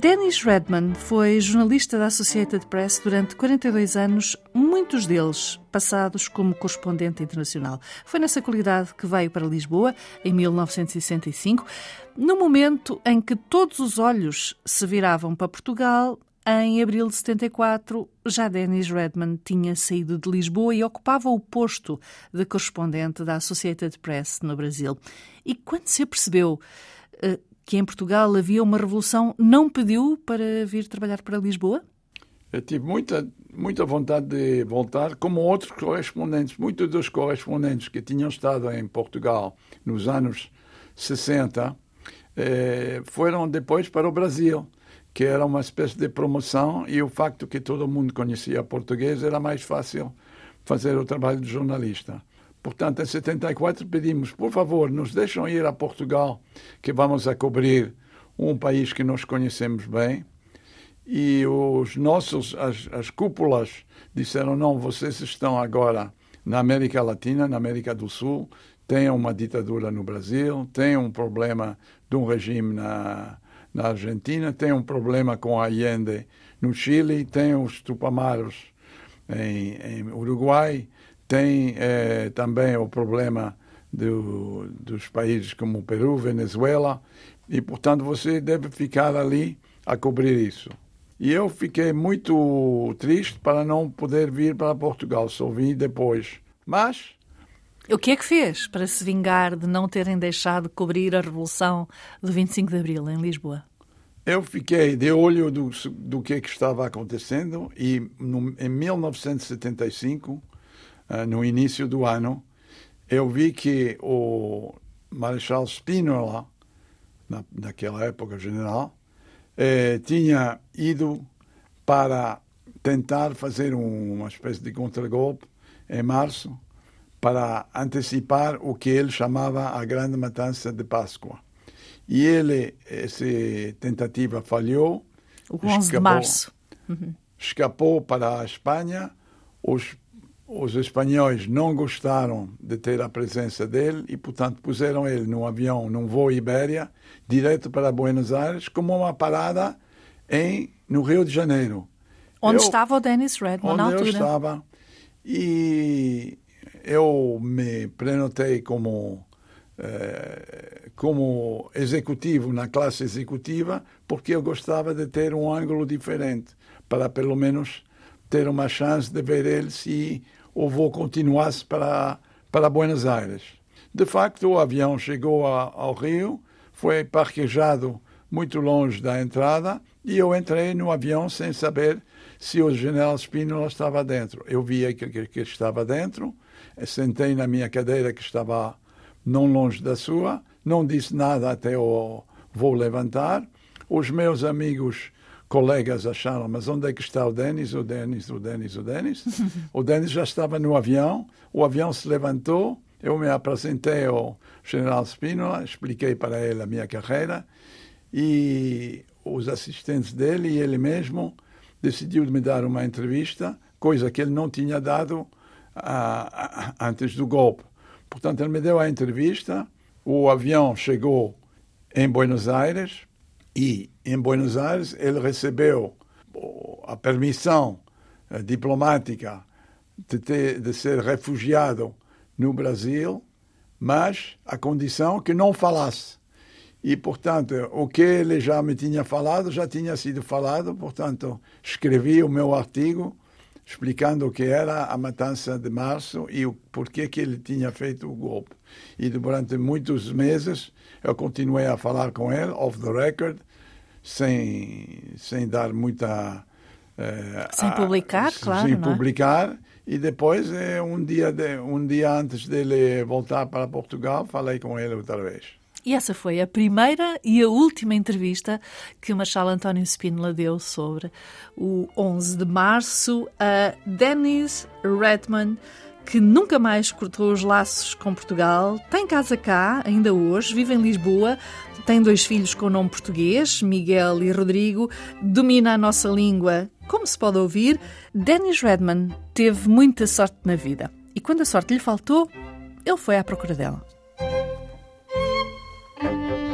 Dennis Redman foi jornalista da Associated Press durante 42 anos, muitos deles passados como correspondente internacional. Foi nessa qualidade que veio para Lisboa em 1965, no momento em que todos os olhos se viravam para Portugal. Em abril de 74, já Dennis Redman tinha saído de Lisboa e ocupava o posto de correspondente da Associated Press no Brasil. E quando se apercebeu eh, que em Portugal havia uma revolução, não pediu para vir trabalhar para Lisboa? Eu tive muita, muita vontade de voltar, como outros correspondentes. Muitos dos correspondentes que tinham estado em Portugal nos anos 60 eh, foram depois para o Brasil, que era uma espécie de promoção, e o facto que todo mundo conhecia português era mais fácil fazer o trabalho de jornalista. Portanto, em 74 pedimos, por favor, nos deixam ir a Portugal, que vamos a cobrir um país que nós conhecemos bem. E os nossos, as, as cúpulas disseram, não, vocês estão agora na América Latina, na América do Sul, tem uma ditadura no Brasil, tem um problema de um regime na, na Argentina, tem um problema com Allende no Chile, tem os Tupamaros em, em Uruguai, tem eh, também o problema do, dos países como Peru, Venezuela, e, portanto, você deve ficar ali a cobrir isso. E eu fiquei muito triste para não poder vir para Portugal, só vim depois. Mas. O que é que fez para se vingar de não terem deixado de cobrir a Revolução do 25 de Abril em Lisboa? Eu fiquei de olho do, do que, é que estava acontecendo e no, em 1975 uh, no início do ano, eu vi que o Marechal Spínola, na, naquela época general, eh, tinha ido para tentar fazer um, uma espécie de contragolpe em março para antecipar o que ele chamava a grande matança de Páscoa. E ele, essa tentativa falhou. O 11 escapou, de março. Uhum. Escapou para a Espanha. Os os espanhóis não gostaram de ter a presença dele e, portanto, puseram ele num avião, num voo Ibéria, direto para Buenos Aires, como uma parada em, no Rio de Janeiro. Onde eu, estava o Dennis Redman na altura? Onde eu estava. E eu me prenotei como, eh, como executivo na classe executiva porque eu gostava de ter um ângulo diferente, para pelo menos ter uma chance de ver ele se o voo continuasse para, para Buenos Aires. De facto, o avião chegou a, ao Rio, foi parquejado muito longe da entrada e eu entrei no avião sem saber se o general Spínola estava dentro. Eu via que, que, que estava dentro, sentei na minha cadeira que estava não longe da sua, não disse nada até o voo levantar. Os meus amigos colegas acharam, mas onde é que está o Denis, o Denis, o Denis, o Denis? o Denis já estava no avião, o avião se levantou, eu me apresentei ao general Spínola, expliquei para ele a minha carreira e os assistentes dele e ele mesmo decidiu me dar uma entrevista, coisa que ele não tinha dado antes do golpe. Portanto, ele me deu a entrevista, o avião chegou em Buenos Aires, e em Buenos Aires ele recebeu a permissão eh, diplomática de, ter, de ser refugiado no Brasil, mas a condição que não falasse. E, portanto, o que ele já me tinha falado já tinha sido falado, portanto, escrevi o meu artigo explicando o que era a matança de março e o porquê que ele tinha feito o golpe. E durante muitos meses eu continuei a falar com ele, off the record, sem, sem dar muita. Uh, sem publicar, a, claro. Sem é? publicar. E depois, eh, um dia, de, um dia antes dele voltar para Portugal, falei com ele outra vez. E essa foi a primeira e a última entrevista que o Marshal António Spínola deu sobre o 11 de março a Dennis Redman, que nunca mais cortou os laços com Portugal, tem casa cá, ainda hoje, vive em Lisboa, tem dois filhos com nome português, Miguel e Rodrigo, domina a nossa língua, como se pode ouvir. Dennis Redman teve muita sorte na vida e quando a sorte lhe faltou, ele foi à procura dela.